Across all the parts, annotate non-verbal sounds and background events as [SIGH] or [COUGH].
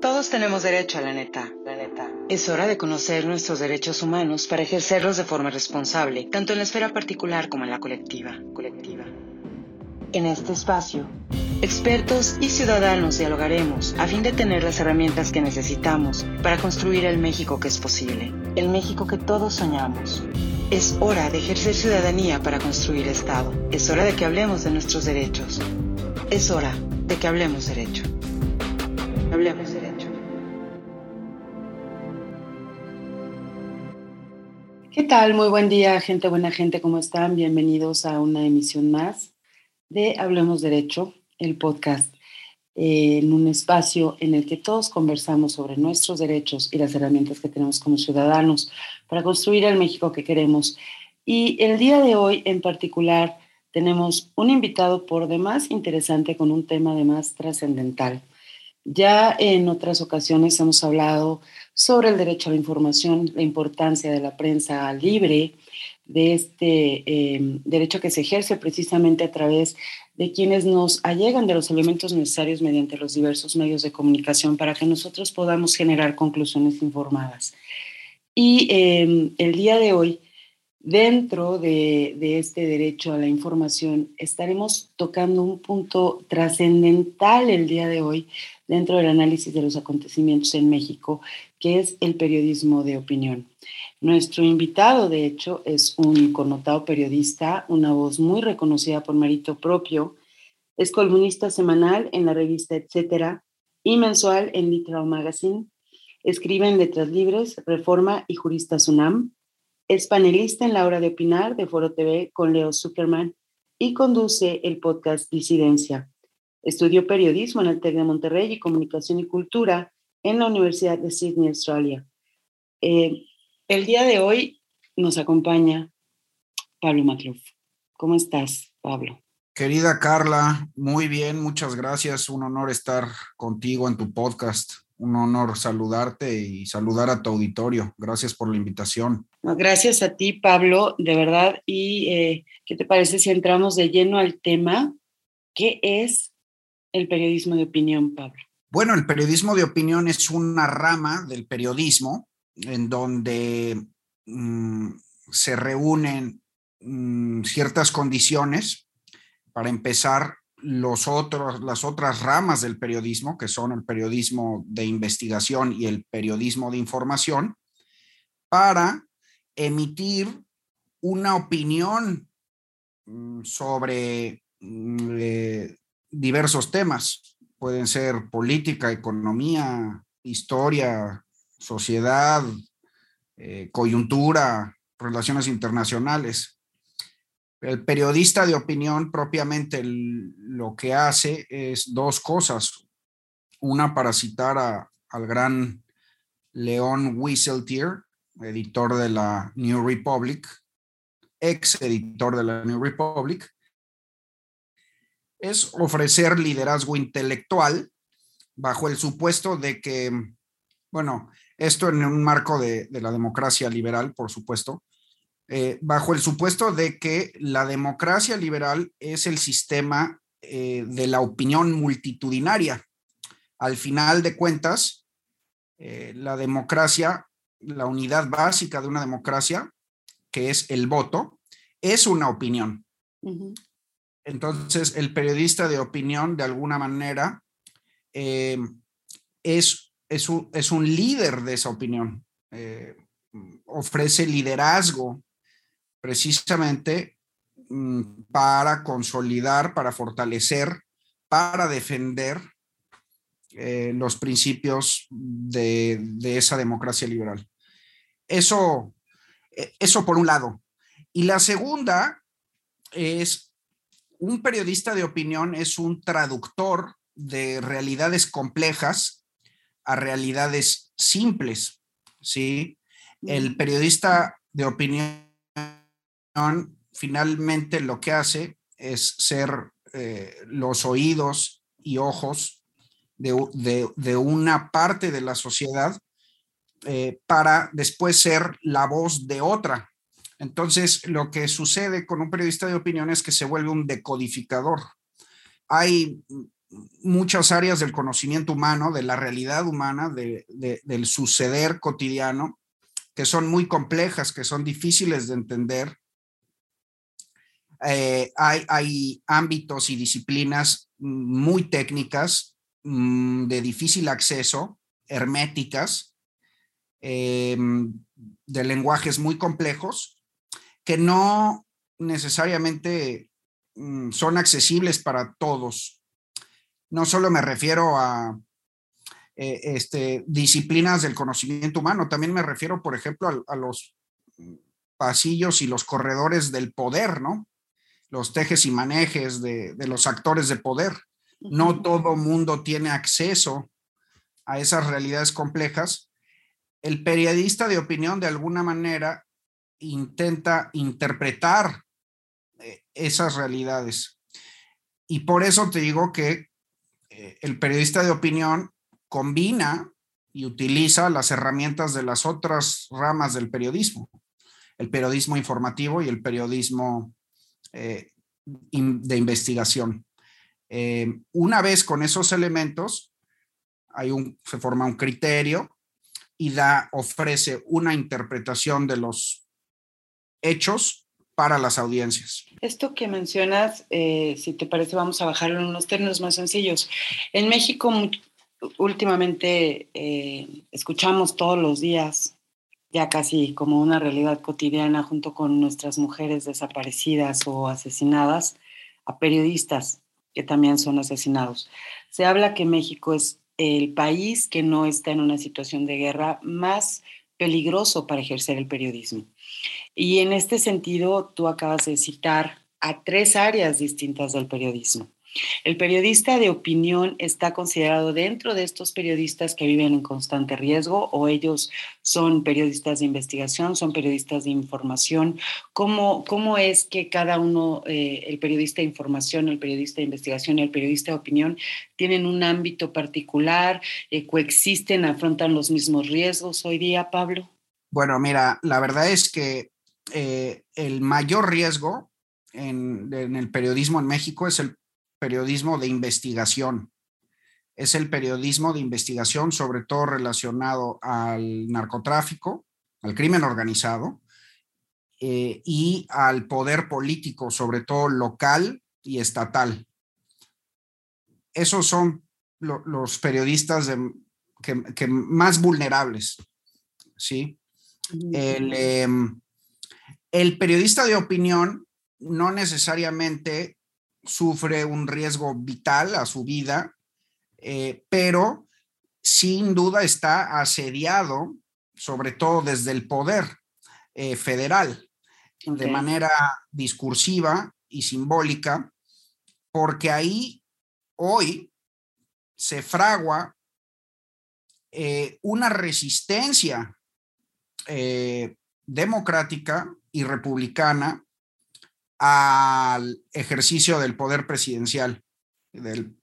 Todos tenemos derecho a la neta, la neta. Es hora de conocer nuestros derechos humanos para ejercerlos de forma responsable, tanto en la esfera particular como en la colectiva, colectiva. En este espacio, expertos y ciudadanos dialogaremos a fin de tener las herramientas que necesitamos para construir el México que es posible, el México que todos soñamos. Es hora de ejercer ciudadanía para construir Estado. Es hora de que hablemos de nuestros derechos. Es hora de que hablemos derecho. Hablemos derecho. ¿Qué tal? Muy buen día, gente, buena gente, ¿cómo están? Bienvenidos a una emisión más de Hablemos Derecho, el podcast, eh, en un espacio en el que todos conversamos sobre nuestros derechos y las herramientas que tenemos como ciudadanos para construir el México que queremos. Y el día de hoy en particular tenemos un invitado por demás interesante con un tema además trascendental. Ya en otras ocasiones hemos hablado sobre el derecho a la información, la importancia de la prensa libre, de este em, derecho que se ejerce precisamente a través de quienes nos allegan de los elementos necesarios mediante los diversos medios de comunicación para que nosotros podamos generar conclusiones informadas. Y em, el día de hoy, dentro de, este derecho a la información, estaremos tocando un punto trascendental el día de hoy dentro del análisis de los acontecimientos en México, que es el periodismo de opinión. Nuestro invitado, de hecho, es un connotado periodista, una voz muy reconocida por mérito propio. Es columnista semanal en la revista Etcétera y mensual en Literal Magazine. Escribe en Letras Libres, Reforma y Jurista Sunam. Es panelista en la hora de opinar de Foro TV con Leo Zuckerman y conduce el podcast Disidencia. Estudió periodismo en el TEC de Monterrey y comunicación y cultura en la Universidad de Sydney, Australia. Eh, el día de hoy nos acompaña Pablo Matluf. ¿Cómo estás, Pablo? Querida Carla, muy bien, muchas gracias. Un honor estar contigo en tu podcast. Un honor saludarte y saludar a tu auditorio. Gracias por la invitación. Gracias a ti, Pablo, de verdad. ¿Y eh, qué te parece si entramos de lleno al tema? ¿Qué es el periodismo de opinión, Pablo? Bueno, el periodismo de opinión es una rama del periodismo en donde mm, se reúnen mm, ciertas condiciones para empezar las otras ramas del periodismo, que son el periodismo de investigación y el periodismo de información, para emitir una opinión mm, sobre eh, diversos temas. Pueden ser política, economía, historia, sociedad, eh, coyuntura, relaciones internacionales. El periodista de opinión propiamente lo que hace es dos cosas. Una para citar al gran León Wieseltier, editor de la New Republic, ex editor de la New Republic, es ofrecer liderazgo intelectual bajo el supuesto de que, bueno, esto en un marco de, la democracia liberal, por supuesto, eh, bajo el supuesto de que la democracia liberal es el sistema eh, de la opinión multitudinaria. Al final de cuentas, eh, la democracia, la unidad básica de una democracia, que es el voto, es una opinión. Entonces, el periodista de opinión, de alguna manera, eh, es, es, un, líder de esa opinión. Eh, ofrece liderazgo precisamente mm, para consolidar, para fortalecer, para defender eh, los principios de, de, esa democracia liberal. Eso, eso por un lado. Y la segunda es un periodista de opinión es un traductor de realidades complejas a realidades simples, ¿sí? El periodista de opinión finalmente lo que hace es ser eh, los oídos y ojos de, una parte de la sociedad eh, para después ser la voz de otra, entonces, lo que sucede con un periodista de opinión es que se vuelve un decodificador. Hay muchas áreas del conocimiento humano, de la realidad humana, del suceder cotidiano, que son muy complejas, que son difíciles de entender. Eh, hay, ámbitos y disciplinas muy técnicas, mm, de difícil acceso, herméticas, em, de lenguajes muy complejos, que no necesariamente mm, son accesibles para todos no solo me refiero a eh, este, disciplinas del conocimiento humano, también me refiero, por ejemplo, a, los pasillos y los corredores del poder, ¿no? Los tejes y manejes de, los actores de poder. No todo mundo tiene acceso a esas realidades complejas. El periodista de opinión, de alguna manera, intenta interpretar eh, esas realidades. Y por eso te digo que eh, el periodista de opinión combina y utiliza las herramientas de las otras ramas del periodismo, el periodismo informativo y el periodismo eh, de investigación. Eh, una vez con esos elementos, hay un, se forma un criterio y da, ofrece una interpretación de los hechos para las audiencias. Esto que mencionas, eh, si te parece, vamos a bajarlo en unos términos más sencillos. En México, últimamente escuchamos todos los días, ya casi como una realidad cotidiana, junto con nuestras mujeres desaparecidas o asesinadas, a periodistas que también son asesinados. Se habla que México es el país que no está en una situación de guerra más peligroso para ejercer el periodismo. Y en este sentido, tú acabas de citar a tres áreas distintas del periodismo. El periodista de opinión está considerado dentro de estos periodistas que viven en constante riesgo o ellos son periodistas de investigación, son periodistas de información. ¿Cómo, cómo es que cada uno, eh, el periodista de información, el periodista de investigación y el periodista de opinión, tienen un ámbito particular, eh, coexisten, afrontan los mismos riesgos hoy día, Pablo? Bueno, mira, la verdad es que eh, el mayor riesgo en, el periodismo en México es el periodismo de investigación. Es el periodismo de investigación, sobre todo relacionado al narcotráfico, al crimen organizado eh, y al poder político, sobre todo local y estatal. Esos son los periodistas que, más vulnerables, ¿sí? El, em, el periodista de opinión no necesariamente sufre un riesgo vital a su vida, eh, pero sin duda está asediado, sobre todo desde el poder eh, federal, de manera discursiva y simbólica, porque ahí hoy se fragua eh, una resistencia democrática y republicana al ejercicio del poder presidencial, del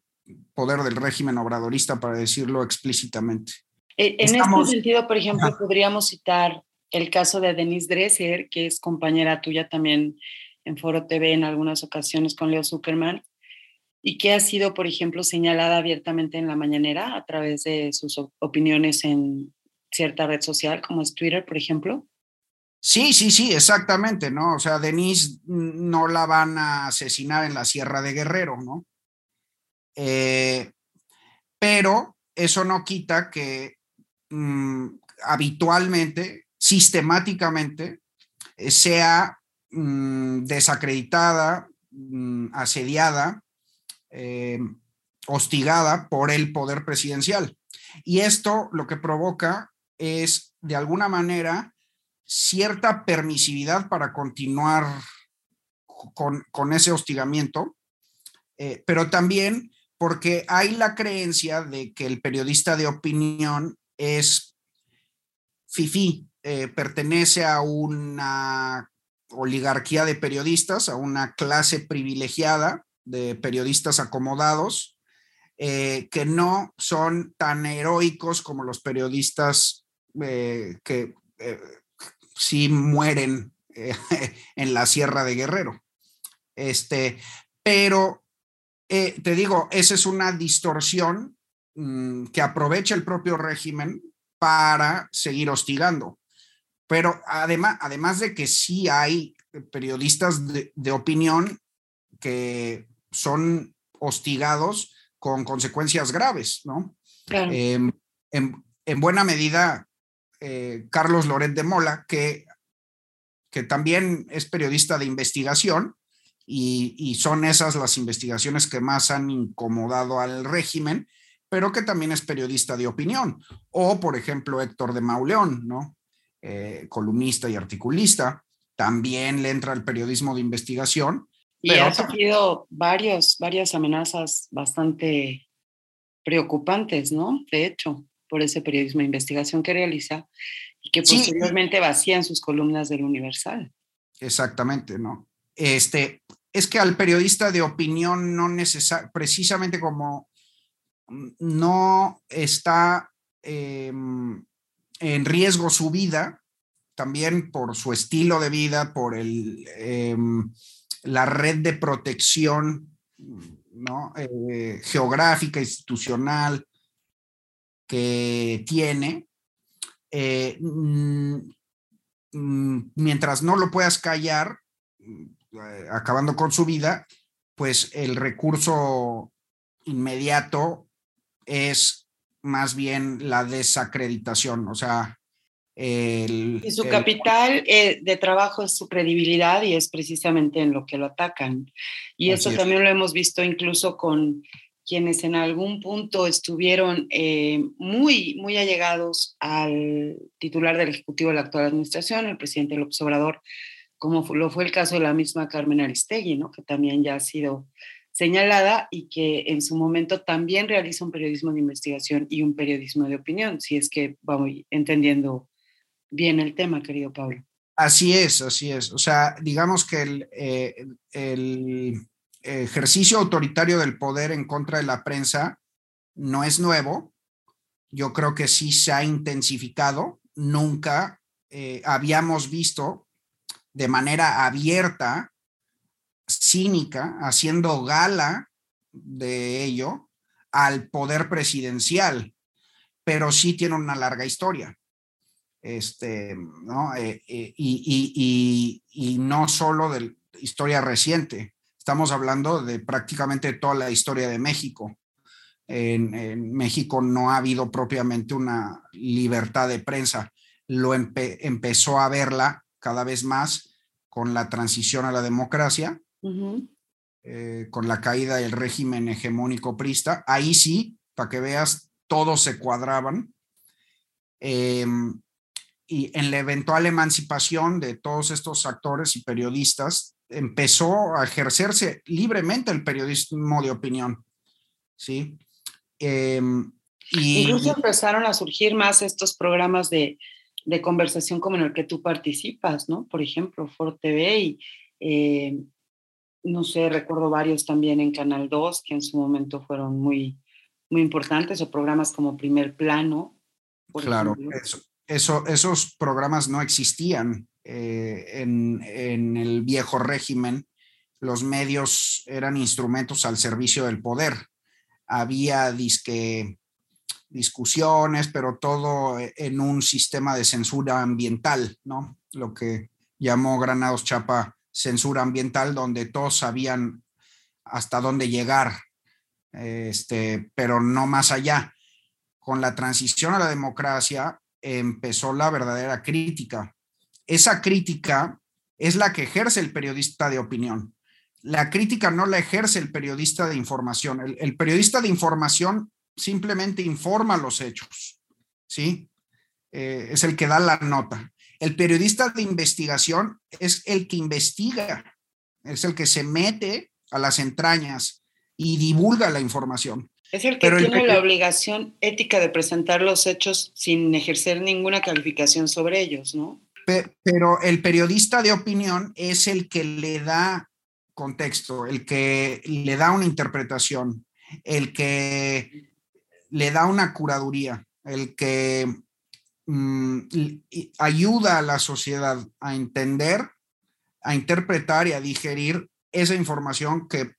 poder del régimen obradorista, para decirlo explícitamente. E, en este sentido, por ejemplo, podríamos citar el caso de Denise Dresser, que es compañera tuya también en Foro TV en algunas ocasiones con Leo Zuckerman, y que ha sido, por ejemplo, señalada abiertamente en la mañanera a través de sus opiniones en cierta red social, como es Twitter, por ejemplo. Sí, sí, sí, exactamente, ¿no? O sea, Denise no la van a asesinar en la Sierra de Guerrero, ¿no? Eh, pero eso no quita que mm, habitualmente, sistemáticamente, eh, sea mm, desacreditada, mm, asediada, eh, hostigada por el poder presidencial. Y esto lo que provoca es, de alguna manera, cierta permisividad para continuar con, ese hostigamiento, eh, pero también porque hay la creencia de que el periodista de opinión es FIFI, eh, pertenece a una oligarquía de periodistas, a una clase privilegiada de periodistas acomodados, eh, que no son tan heroicos como los periodistas que sí mueren eh, [LAUGHS] en la Sierra de Guerrero. Este, pero eh, te digo, esa es una distorsión mm, que aprovecha el propio régimen para seguir hostigando. Pero además, además de que sí hay periodistas de, opinión que son hostigados con consecuencias graves, ¿no? Em, en, buena medida, eh, Carlos Loret de Mola, que, que también es periodista de investigación, y, y, son esas las investigaciones que más han incomodado al régimen, pero que también es periodista de opinión. O, por ejemplo, Héctor de Mauleón, ¿no? Eh, columnista y articulista, también le entra el periodismo de investigación. Y ha sufrido varios, varias amenazas bastante preocupantes, ¿no? De hecho, por ese periodismo de investigación que realiza y que posteriormente vacía en sus columnas del Universal. Exactamente, ¿no? Este, es que al periodista de opinión no necesariamente, precisamente como no está em, en riesgo su vida, también por su estilo de vida, por el, em, la red de protección ¿no? Eh, geográfica, institucional que tiene, eh, mientras no lo puedas callar, eh, acabando con su vida, pues el recurso inmediato es más bien la desacreditación, o sea... El, y su capital eh, de trabajo es su credibilidad y es precisamente en lo que lo atacan. Y eso también lo hemos visto incluso con quienes en algún punto estuvieron eh, muy, muy allegados al titular del Ejecutivo de la actual administración, el presidente López Obrador, como lo fue el caso de la misma Carmen Aristegui, ¿no? que también ya ha sido señalada y que en su momento también realiza un periodismo de investigación y un periodismo de opinión, si es que vamos entendiendo bien el tema, querido Pablo. Así es, así es. O sea, digamos que el, eh, el ejercicio autoritario del poder en contra de la prensa no es nuevo. Yo creo que sí se ha intensificado. Nunca eh, habíamos visto de manera abierta cínica, haciendo gala de ello al poder presidencial, pero sí tiene una larga historia. Este, ¿no? Eh, eh, y, y, no solo de historia reciente, estamos hablando de prácticamente toda la historia de México. En, México no ha habido propiamente una libertad de prensa. Lo empezó a verla cada vez más con la transición a la democracia eh, con la caída del régimen hegemónico prista. Ahí sí, para que veas, todos se cuadraban. Em, y en la eventual emancipación de todos estos actores y periodistas, empezó a ejercerse libremente el periodismo de opinión. ¿sí? Em, y, Incluso empezaron a surgir más estos programas de, de, conversación como en el que tú participas, ¿no? Por ejemplo, Foro TV y eh, no sé, recuerdo varios también en Canal 2 que en su momento fueron muy, muy importantes, o programas como Primer Plano. claro, eso, esos programas no existían eh, en, el viejo régimen. Los medios eran instrumentos al servicio del poder. Había discusiones, pero todo en un sistema de censura ambiental, ¿no? Lo que llamó Granados Chapa censura ambiental donde todos sabían hasta dónde llegar, este, pero no más allá. Con la transición a la democracia empezó la verdadera crítica. Esa crítica es la que ejerce el periodista de opinión. La crítica no la ejerce el periodista de información. El, periodista de información simplemente informa los hechos, ¿sí? Eh, es el que da la nota. El periodista de investigación es el que investiga, es el que se mete a las entrañas y divulga la información. Es el que tiene la obligación ética de presentar los hechos sin ejercer ninguna calificación sobre ellos, ¿no? Pero el periodista de opinión es el que le da contexto, el que le da una interpretación, el que le da una curaduría, el que Mm, ayuda a la sociedad a entender, a interpretar y a digerir esa información que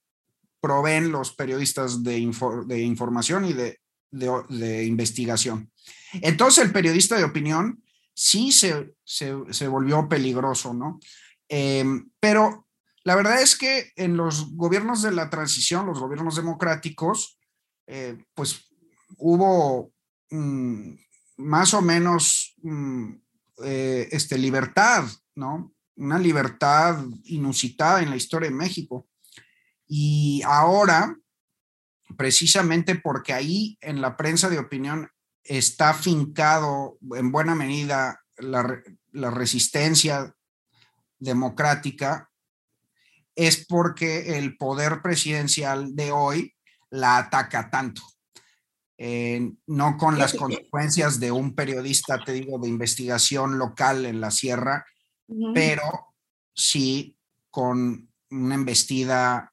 proveen los periodistas de, información y de, investigación. Entonces el periodista de opinión sí se, volvió peligroso, ¿no? Em, pero la verdad es que en los gobiernos de la transición, los gobiernos democráticos, eh, pues hubo mm, más o menos mm, eh, este, libertad, ¿no? Una libertad inusitada en la historia de México. Y ahora, precisamente porque ahí en la prensa de opinión está fincado en buena medida la, la resistencia democrática, es porque el poder presidencial de hoy la ataca tanto. Eh, no con las consecuencias de un periodista, te digo, de investigación local en la sierra, pero sí con una embestida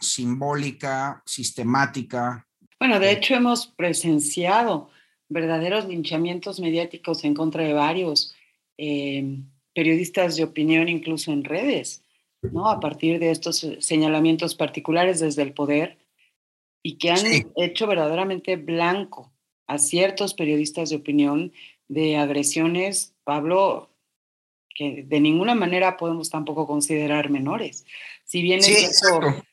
simbólica, sistemática. Bueno, de hecho hemos presenciado verdaderos linchamientos mediáticos en contra de varios eh, periodistas de opinión, incluso en redes, ¿no? A partir de estos señalamientos particulares desde el poder y que han hecho verdaderamente blanco a ciertos periodistas de opinión de agresiones, Pablo, que de ninguna manera podemos tampoco considerar menores. Si bien es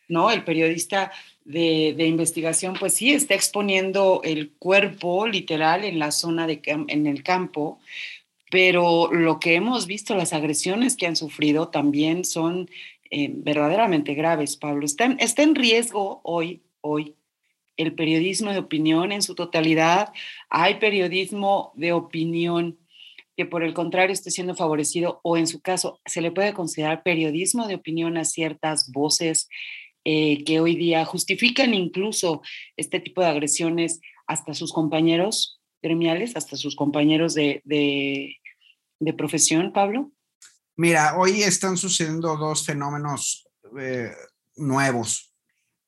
¿no? El periodista de, investigación, pues sí, está exponiendo el cuerpo literal en la zona de en el campo, pero lo que hemos visto, las agresiones que han sufrido también son eh, verdaderamente graves, Pablo. Está, en riesgo hoy, hoy, el periodismo de opinión en su totalidad. Hay periodismo de opinión que por el contrario esté siendo favorecido o en su caso se le puede considerar periodismo de opinión a ciertas voces eh, que hoy día justifican incluso este tipo de agresiones hasta sus compañeros gremiales, hasta sus compañeros de, de, profesión, Pablo? Mira, hoy están sucediendo dos fenómenos eh, nuevos.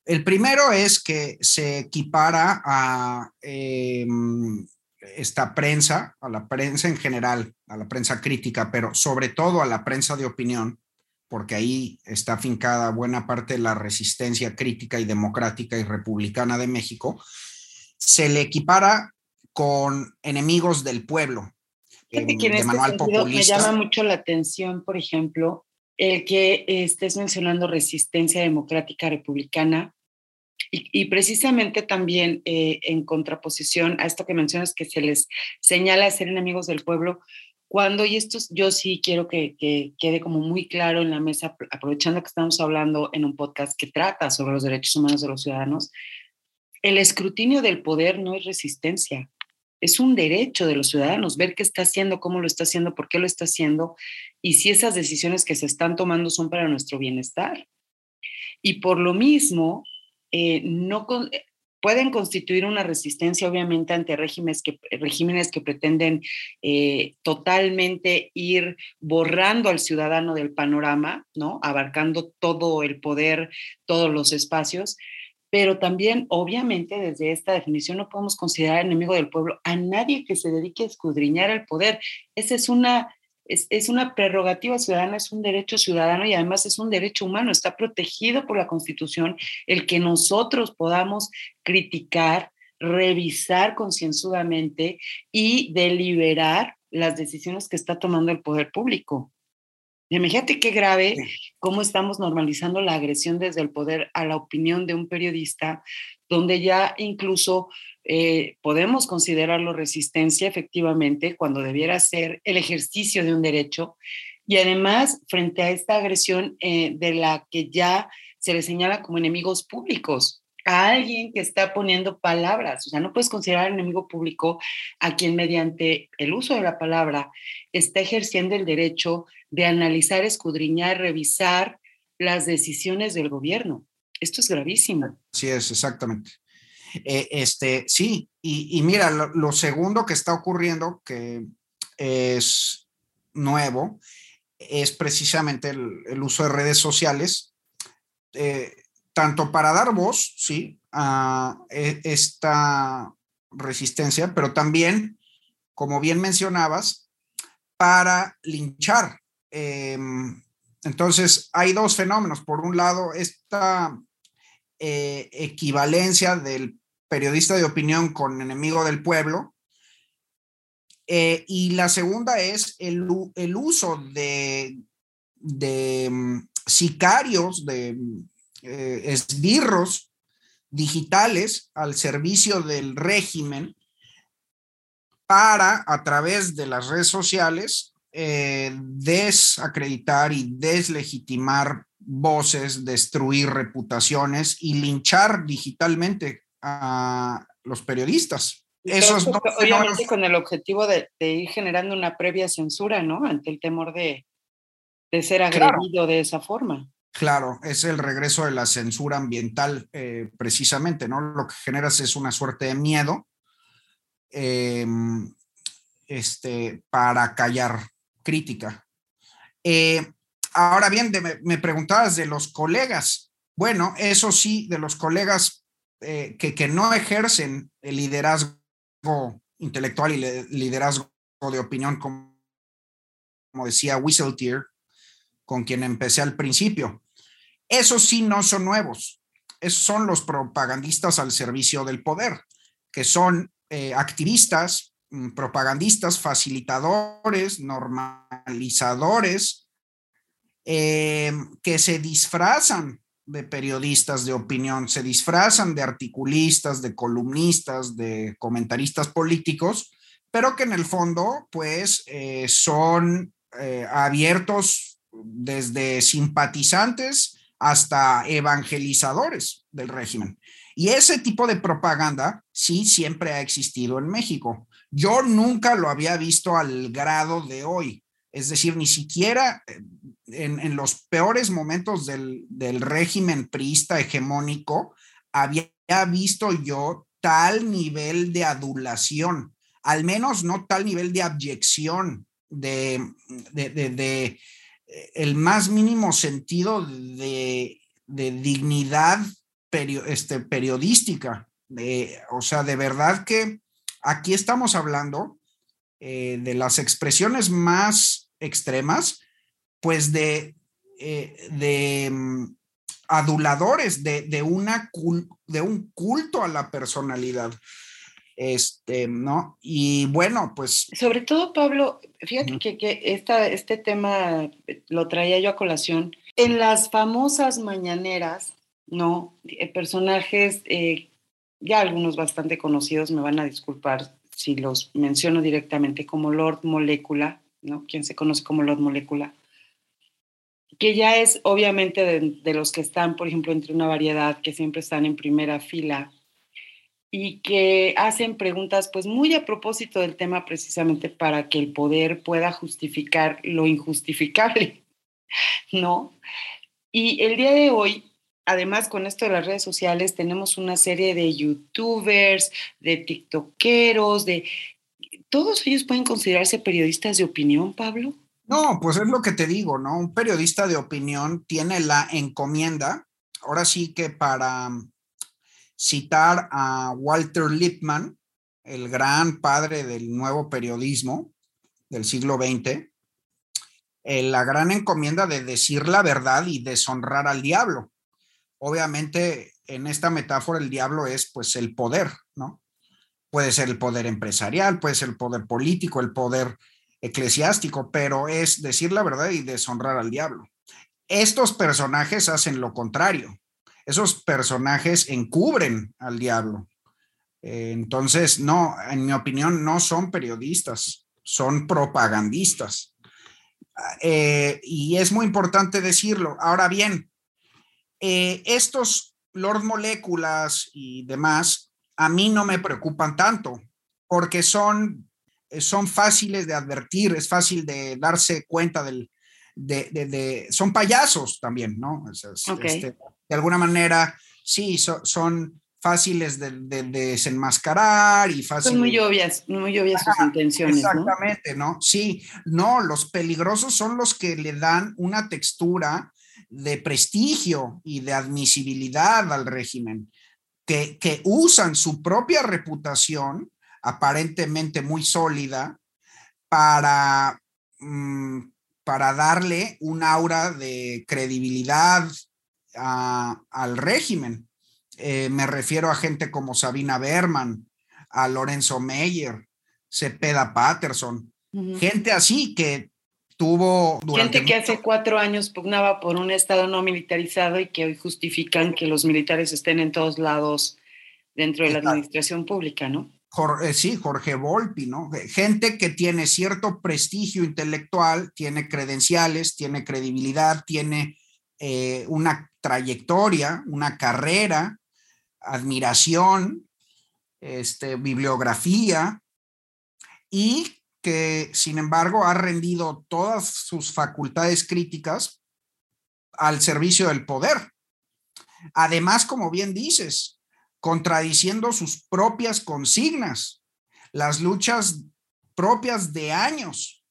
El primero es que se equipara a em, esta prensa, a la prensa en general, a la prensa crítica, pero sobre todo a la prensa de opinión, porque ahí está fincada buena parte de la resistencia crítica y democrática y republicana de México, se le equipara con enemigos del pueblo. Em, de este manual populista. Me llama mucho la atención, por ejemplo, el que estés mencionando resistencia democrática republicana y, precisamente también eh, en contraposición a esto que mencionas que se les señala ser enemigos del pueblo, cuando, y esto yo sí quiero que, que, quede como muy claro en la mesa, aprovechando que estamos hablando en un podcast que trata sobre los derechos humanos de los ciudadanos, el escrutinio del poder no es resistencia, es un derecho de los ciudadanos ver qué está haciendo, cómo lo está haciendo, por qué lo está haciendo y si esas decisiones que se están tomando son para nuestro bienestar. Y por lo mismo, eh, no eh, pueden constituir una resistencia, obviamente, ante regímenes que, regímenes que pretenden eh, totalmente ir borrando al ciudadano del panorama, ¿no? Abarcando todo el poder, todos los espacios. Pero también, obviamente, desde esta definición no podemos considerar enemigo del pueblo a nadie que se dedique a escudriñar el poder. Esa es una es, una prerrogativa ciudadana, es un derecho ciudadano y además es un derecho humano, está protegido por la Constitución el que nosotros podamos criticar, revisar concienzudamente y deliberar las decisiones que está tomando el poder público. Imagínate qué grave cómo estamos normalizando la agresión desde el poder a la opinión de un periodista, donde ya incluso eh, podemos considerarlo resistencia efectivamente cuando debiera ser el ejercicio de un derecho. Y además, frente a esta agresión eh, de la que ya se le señala como enemigos públicos, a alguien que está poniendo palabras, o sea, no puedes considerar enemigo público a quien mediante el uso de la palabra está ejerciendo el derecho de analizar, escudriñar, revisar las decisiones del gobierno. Esto es gravísimo. Sí, es exactamente. Eh, este, sí, y, mira, lo, segundo que está ocurriendo, que es nuevo, es precisamente el, uso de redes sociales, eh, tanto para dar voz, sí, a e, esta resistencia, pero también, como bien mencionabas, para linchar. Em, entonces, hay dos fenómenos. Por un lado, esta eh, equivalencia del periodista de opinión con enemigo del pueblo. Eh, y la segunda es el, uso de, mm, sicarios, de eh, esbirros digitales al servicio del régimen para, a través de las redes sociales, desacreditar y deslegitimar voces, destruir reputaciones y linchar digitalmente a los periodistas. Eso es obviamente con el objetivo de, ir generando una previa censura, ¿no? Ante el temor de, ser agredido de esa forma. Claro, es el regreso de la censura ambiental, eh, precisamente, ¿no? Lo que generas es una suerte de miedo em, este, para callar crítica. Eh, ahora bien, me preguntabas de los colegas. Bueno, eso sí, de los colegas eh, que, que, no ejercen el liderazgo intelectual y liderazgo de opinión, como, decía Whistletear, con quien empecé al principio. Esos sí no son nuevos. Esos son los propagandistas al servicio del poder, que son eh, activistas, mm, propagandistas, facilitadores, normalizadores, eh, que se disfrazan de periodistas de opinión, se disfrazan de articulistas, de columnistas, de comentaristas políticos, pero que en el fondo, pues, eh, son abiertos desde simpatizantes hasta evangelizadores del régimen. Y ese tipo de propaganda sí siempre ha existido en México. Yo nunca lo había visto al grado de hoy. Es decir, ni siquiera eh, en, los peores momentos del, régimen priista hegemónico había visto yo tal nivel de adulación, al menos no tal nivel de abyección, de, de, el más mínimo sentido de, dignidad este, periodística. o sea, de verdad que aquí estamos hablando eh, de las expresiones más extremas, pues de, eh, de mm, aduladores, de, una, de un culto a la personalidad. Este, ¿no? Y bueno, pues... Sobre todo, Pablo, fíjate que, esta, este tema lo traía yo a colación. En las famosas mañaneras, ¿no? Eh, personajes, eh, ya algunos bastante conocidos, me van a disculpar si los menciono directamente, como Lord Molecula, ¿no? Quien se conoce como Lord Molecula, que ya es obviamente de los que están, por ejemplo, entre una variedad que siempre están en primera fila y que hacen preguntas pues muy a propósito del tema precisamente para que el poder pueda justificar lo injustificable, [LAUGHS] ¿no? Y el día de hoy, además con esto de las redes sociales, tenemos una serie de youtubers, de tiktokeros, de... ¿Todos ellos pueden considerarse periodistas de opinión, Pablo? No, pues es lo que te digo, ¿no? Un periodista de opinión tiene la encomienda, ahora sí que para citar a Walter Lippmann, el gran padre del nuevo periodismo del siglo XX, eh, la gran encomienda de decir la verdad y deshonrar al diablo. Obviamente, en esta metáfora, el diablo es pues el poder, ¿no? Puede ser el poder empresarial, puede ser el poder político, el poder eclesiástico, pero es decir la verdad y deshonrar al diablo. Estos personajes hacen lo contrario esos personajes encubren al diablo. Eh, entonces, no, en mi opinión, no son periodistas, son propagandistas. Eh, y es muy importante decirlo. Ahora bien, eh, estos Lord Moléculas y demás, a mí no me preocupan tanto, porque son, son fáciles de advertir, es fácil de darse cuenta del, de, son payasos también, ¿no? Este, de alguna manera, sí, son fáciles de, desenmascarar y fáciles. Son muy obvias, muy obvias sus intenciones. Exactamente, ¿no? Sí, no, los peligrosos son los que le dan una textura de prestigio y de admisibilidad al régimen, que, que usan su propia reputación, aparentemente muy sólida, para, mm, para darle un aura de credibilidad al régimen. Eh, me refiero a gente como Sabina Berman, a Lorenzo Meyer, Cepeda Patterson, gente así que tuvo Gente que hace cuatro años pugnaba por un Estado no militarizado y que hoy justifican que los militares estén en todos lados dentro de la administración pública, ¿no? Jorge, eh, sí, Jorge Volpi, ¿no? Gente que tiene cierto prestigio intelectual, tiene credenciales, tiene credibilidad, tiene eh, una trayectoria, una carrera, admiración, este, bibliografía, y que sin embargo ha rendido todas sus facultades críticas al servicio del poder. Además, como bien dices, contradiciendo sus propias consignas, las luchas propias de años.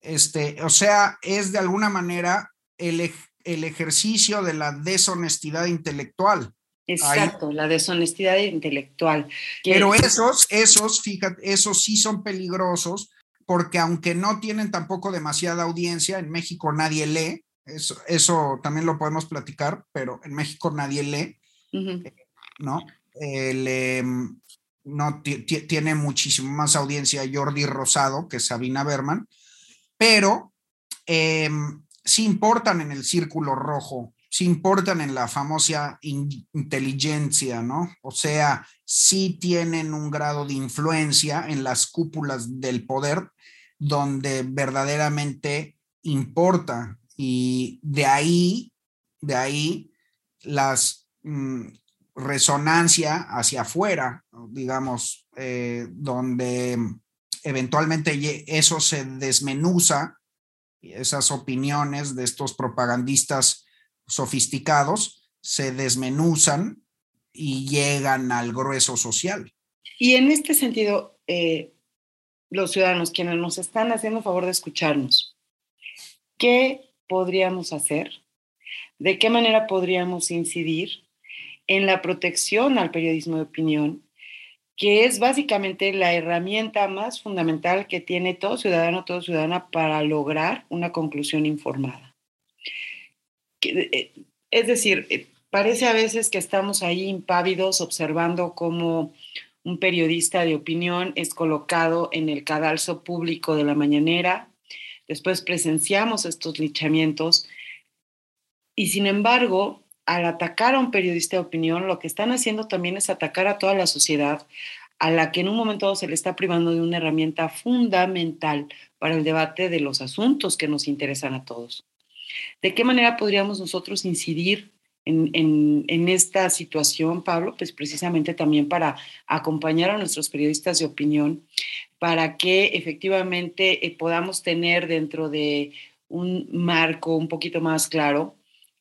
Este, o sea, es de alguna manera el, el ejercicio de la deshonestidad intelectual. Exacto, la deshonestidad intelectual. Pero esos, esos, fíjate, esos sí son peligrosos porque aunque no tienen tampoco demasiada audiencia, en México nadie lee, eso, eso también lo podemos platicar, pero en México nadie lee, ¿no? Em, no tiene muchísimo más audiencia Jordi Rosado que Sabina Berman, pero em, sí importan en el círculo rojo sí importan en la famosa inteligencia, ¿no? O sea, sí tienen un grado de influencia en las cúpulas del poder donde verdaderamente importa y de ahí, de ahí las mm, resonancia hacia afuera, digamos, eh, donde eventualmente eso se desmenuza, esas opiniones de estos propagandistas sofisticados se desmenuzan y llegan al grueso social. Y en este sentido, eh, los ciudadanos quienes nos están haciendo favor de escucharnos, ¿qué podríamos hacer? ¿De qué manera podríamos incidir en la protección al periodismo de opinión, que es básicamente la herramienta más fundamental que tiene todo ciudadano, toda ciudadana para lograr una conclusión informada? Eh, es decir, eh, parece a veces que estamos ahí impávidos observando cómo un periodista de opinión es colocado en el cadalso público de la mañanera, después presenciamos estos linchamientos y sin embargo, al atacar a un periodista de opinión, lo que están haciendo también es atacar a toda la sociedad, a la que en un momento se le está privando de una herramienta fundamental para el debate de los asuntos que nos interesan a todos. ¿De qué manera podríamos nosotros incidir en, esta situación, Pablo? Pues precisamente también para acompañar a nuestros periodistas de opinión, para que efectivamente eh, podamos tener dentro de un marco un poquito más claro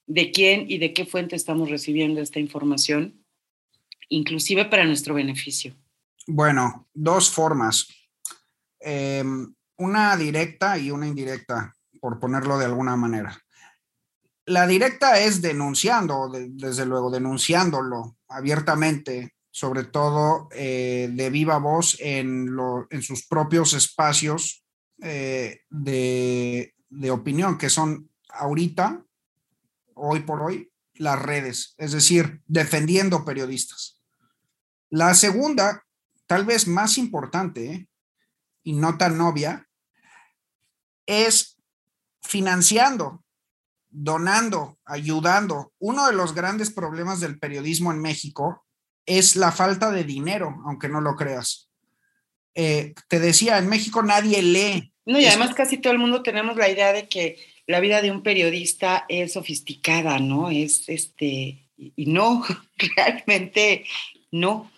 de quién y de qué fuente estamos recibiendo esta información, inclusive para nuestro beneficio. Bueno, dos formas. Em, una directa y una indirecta por ponerlo de alguna manera. La directa es denunciando, desde luego, denunciándolo abiertamente, sobre todo eh, de viva voz en, sus propios espacios eh, de, de opinión, que son ahorita, hoy por hoy, las redes, es decir, defendiendo periodistas. La segunda, tal vez más importante y no tan obvia, es financiando, donando, ayudando. Uno de los grandes problemas del periodismo en México es la falta de dinero, aunque no lo creas. Eh, te decía, en México nadie lee. No, y además casi todo el mundo tenemos la idea de que la vida de un periodista es sofisticada, ¿no? Es este, y no, [LAUGHS] realmente no.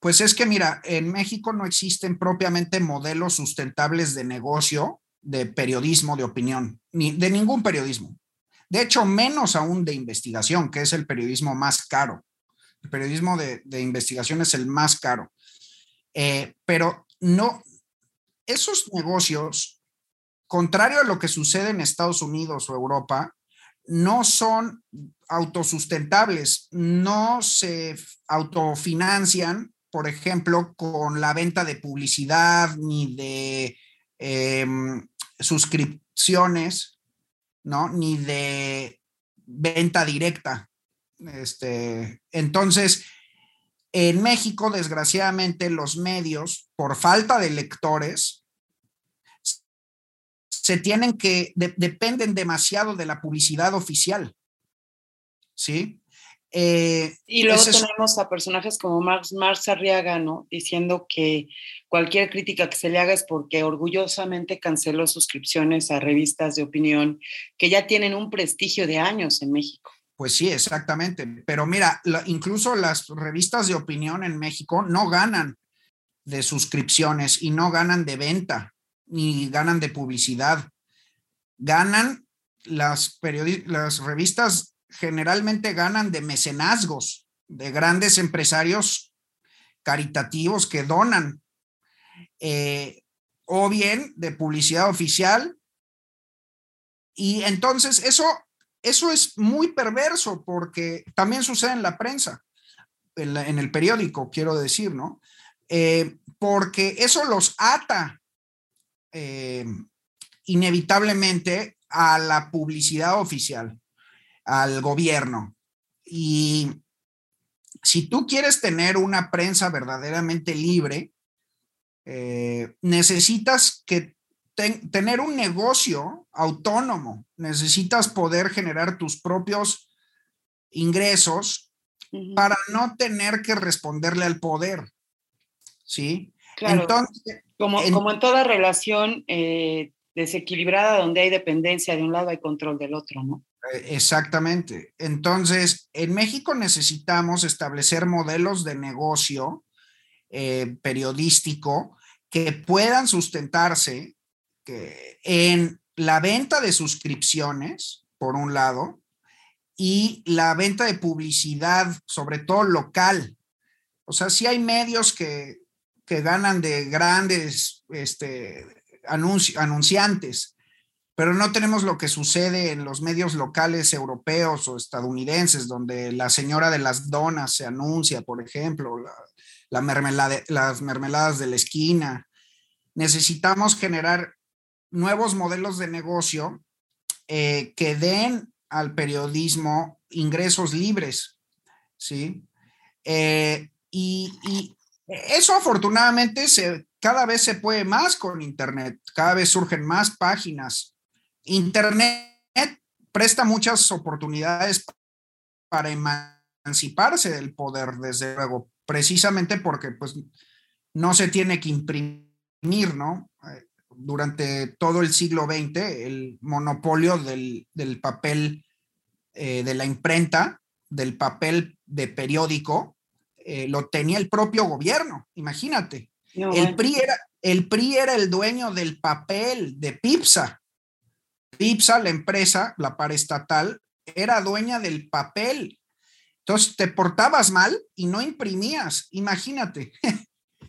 Pues es que mira, en México no existen propiamente modelos sustentables de negocio de periodismo de opinión, ni de ningún periodismo. De hecho, menos aún de investigación, que es el periodismo más caro. El periodismo de, investigación es el más caro. Eh, pero no, esos negocios, contrario a lo que sucede en Estados Unidos o Europa, no son autosustentables, no se autofinancian, por ejemplo, con la venta de publicidad ni de em, suscripciones, ¿no? Ni de venta directa. Este, entonces, en México, desgraciadamente, los medios, por falta de lectores, se tienen que, dependen demasiado de la publicidad oficial. ¿Sí? Eh, y luego tenemos a personajes como Marx, Marx Arriaga, ¿no? Diciendo que cualquier crítica que se le haga es porque orgullosamente canceló suscripciones a revistas de opinión que ya tienen un prestigio de años en México. Pues sí, exactamente. Pero mira, incluso las revistas de opinión en México no ganan de suscripciones y no ganan de venta, ni ganan de publicidad. Ganan las, las revistas generalmente ganan de mecenazgos, de grandes empresarios caritativos que donan, eh, o bien de publicidad oficial. Y entonces eso, eso es muy perverso porque también sucede en la prensa, en, el periódico, quiero decir, ¿no? Eh, porque eso los ata eh, inevitablemente a la publicidad oficial al gobierno. Y si tú quieres tener una prensa verdaderamente libre, eh, necesitas que tener un negocio autónomo, necesitas poder generar tus propios ingresos para no tener que responderle al poder. ¿Sí? Entonces, como, en, como en toda relación eh, desequilibrada donde hay dependencia de un lado, hay control del otro, ¿no? Eh, exactamente. Entonces, en México necesitamos establecer modelos de negocio eh, periodístico que puedan sustentarse en la venta de suscripciones, por un lado, y la venta de publicidad, sobre todo local. O sea, si hay medios que, ganan de grandes este, anunciantes, pero no tenemos lo que sucede en los medios locales europeos o estadounidenses, donde la señora de las donas se anuncia, por ejemplo, las mermeladas de la esquina. Necesitamos generar nuevos modelos de negocio eh, que den al periodismo ingresos libres, ¿sí? Eh, y, eso afortunadamente se, cada vez se puede más con Internet, cada vez surgen más páginas Internet presta muchas oportunidades para emanciparse del poder, desde luego, precisamente porque pues no se tiene que imprimir, ¿no? Eh, durante todo el siglo XX, el monopolio del, papel eh, de la imprenta, del papel de periódico, eh, lo tenía el propio gobierno, imagínate. el, PRI era, el PRI era el dueño del papel de Pipsa, Pipsa, la empresa, la paraestatal, era dueña del papel. Entonces te portabas mal y no imprimías, imagínate.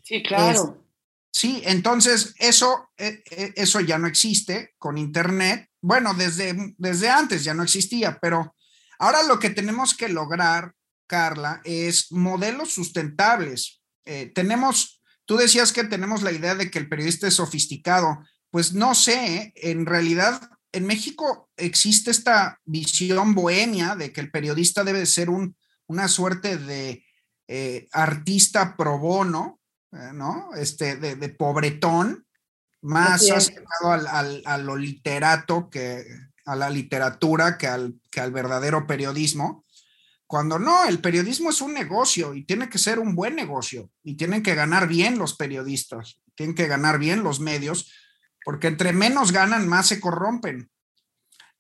Sí, claro. sí, entonces eso, e, e, eso ya no existe con Internet. Bueno, desde, desde antes ya no existía, pero ahora lo que tenemos que lograr, Carla, es modelos sustentables. Eh, tenemos, tú decías que tenemos la idea de que el periodista es sofisticado. Pues no sé, en realidad en México existe esta visión bohemia de que el periodista debe ser un, una suerte de eh, artista pro bono, eh, ¿no? Este, de, pobretón, más acercado al, a lo literato que a la literatura que al, que al verdadero periodismo. Cuando no, el periodismo es un negocio y tiene que ser un buen negocio y tienen que ganar bien los periodistas, tienen que ganar bien los medios porque entre menos ganan, más se corrompen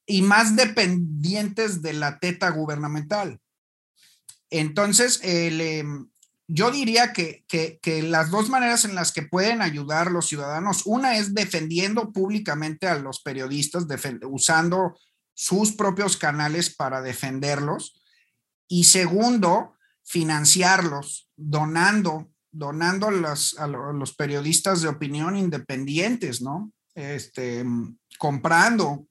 y más dependientes de la teta gubernamental. Entonces, em, yo diría que, las dos maneras en las que pueden ayudar los ciudadanos, una es defendiendo públicamente a los periodistas, usando sus propios canales para defenderlos, y segundo, financiarlos, donando, donando a los periodistas de opinión independientes, ¿no? Este, comprando,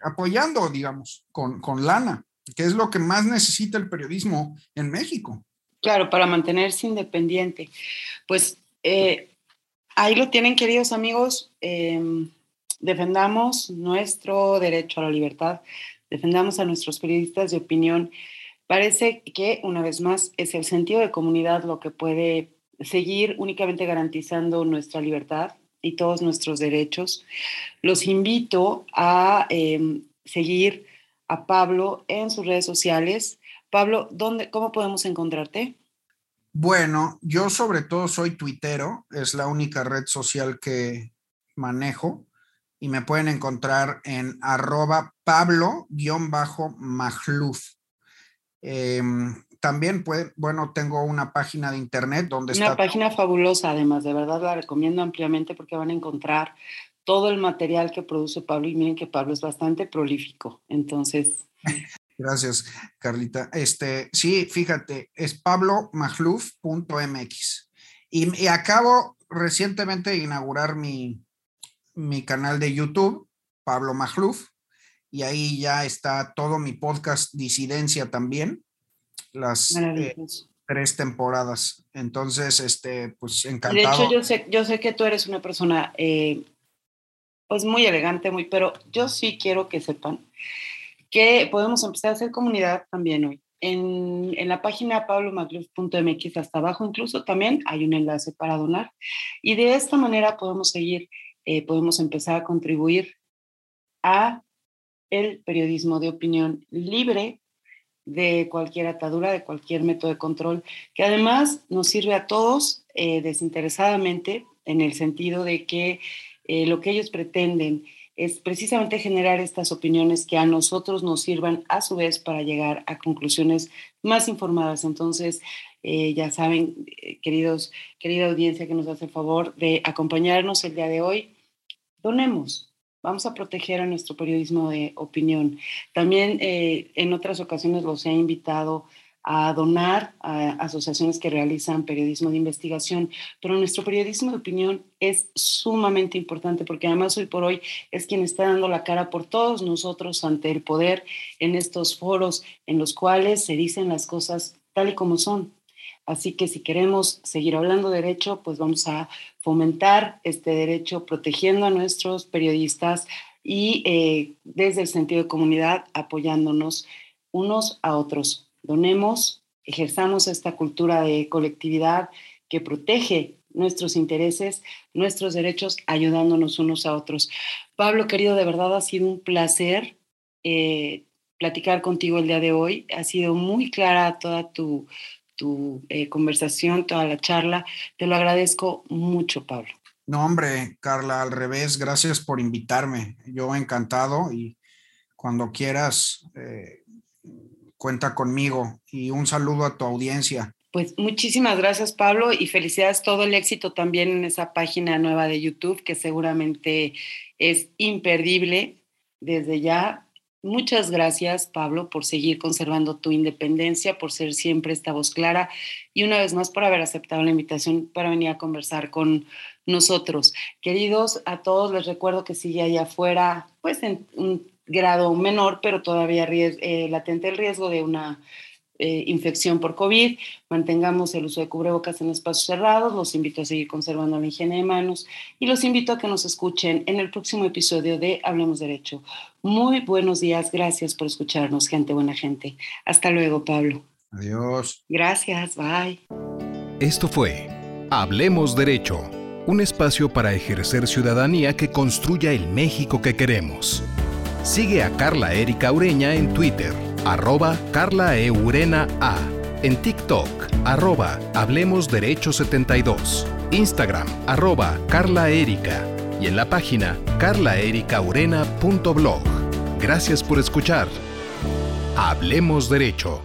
apoyando, digamos, con, lana, que es lo que más necesita el periodismo en México. Claro, para mantenerse independiente. Pues eh, ahí lo tienen, queridos amigos. Em, defendamos nuestro derecho a la libertad, defendamos a nuestros periodistas de opinión. Parece que, una vez más, es el sentido de comunidad lo que puede seguir únicamente garantizando nuestra libertad y todos nuestros derechos. Los invito a em, seguir a Pablo en sus redes sociales. Pablo, ¿dónde, ¿cómo podemos encontrarte? Bueno, yo sobre todo soy tuitero, es la única red social que manejo y me pueden encontrar en arroba pablo-magluf. Em, también puede, bueno, tengo una página de internet donde una está. Una página fabulosa, además, de verdad la recomiendo ampliamente porque van a encontrar todo el material que produce Pablo y miren que Pablo es bastante prolífico. Entonces. Gracias, Carlita. Este, sí, fíjate, es pablomagluf.mx. Y, y acabo recientemente de inaugurar mi, mi canal de YouTube, Pablo Magluf, y ahí ya está todo mi podcast Disidencia también, las eh, tres temporadas. Entonces, este, pues encantado. De hecho, yo sé, yo sé que tú eres una persona, eh, pues muy elegante, muy, pero yo sí quiero que sepan que podemos empezar a hacer comunidad también hoy. En, en, la página pablomagluf.mx hasta abajo incluso también hay un enlace para donar y de esta manera podemos seguir, eh, podemos empezar a contribuir a el periodismo de opinión libre de cualquier atadura, de cualquier método de control, que además nos sirve a todos eh, desinteresadamente en el sentido de que eh, lo que ellos pretenden es precisamente generar estas opiniones que a nosotros nos sirvan a su vez para llegar a conclusiones más informadas. Entonces, eh, ya saben, queridos, querida audiencia que nos hace el favor de acompañarnos el día de hoy, donemos, Vamos a proteger a nuestro periodismo de opinión. También eh, en otras ocasiones los he invitado a donar a asociaciones que realizan periodismo de investigación, pero nuestro periodismo de opinión es sumamente importante porque además hoy por hoy es quien está dando la cara por todos nosotros ante el poder en estos foros en los cuales se dicen las cosas tal y como son. Así que si queremos seguir hablando de derecho, pues vamos a fomentar este derecho protegiendo a nuestros periodistas y eh, desde el sentido de comunidad apoyándonos unos a otros. Donemos, ejerzamos esta cultura de colectividad que protege nuestros intereses, nuestros derechos, ayudándonos unos a otros. Pablo, querido, de verdad ha sido un placer eh, platicar contigo el día de hoy. Ha sido muy clara toda tu, tu eh, conversación, toda la charla. Te lo agradezco mucho, Pablo. No, hombre, Carla, al revés, gracias por invitarme. Yo encantado y cuando quieras, eh, cuenta conmigo y un saludo a tu audiencia. Pues muchísimas gracias, Pablo, y felicidades todo el éxito también en esa página nueva de YouTube, que seguramente es imperdible. Desde ya Muchas gracias, Pablo, por seguir conservando tu independencia, por ser siempre esta voz clara y una vez más por haber aceptado la invitación para venir a conversar con nosotros. Queridos, a todos les recuerdo que sigue allá afuera, pues en un grado menor, pero todavía eh, latente el riesgo de una eh, infección por COVID, mantengamos el uso de cubrebocas en espacios cerrados, los invito a seguir conservando la higiene de manos y los invito a que nos escuchen en el próximo episodio de Hablemos Derecho. Muy buenos días, gracias por escucharnos, gente buena gente. Hasta luego, Pablo. Adiós. Gracias, bye. Esto fue Hablemos Derecho, un espacio para ejercer ciudadanía que construya el México que queremos. Sigue a Carla Erika Ureña en Twitter arroba Carla Eurena A. En TikTok, arroba Hablemos Derecho 72. Instagram, arroba Carla Erika. Y en la página carlaericaurena.blog. Gracias por escuchar. Hablemos Derecho.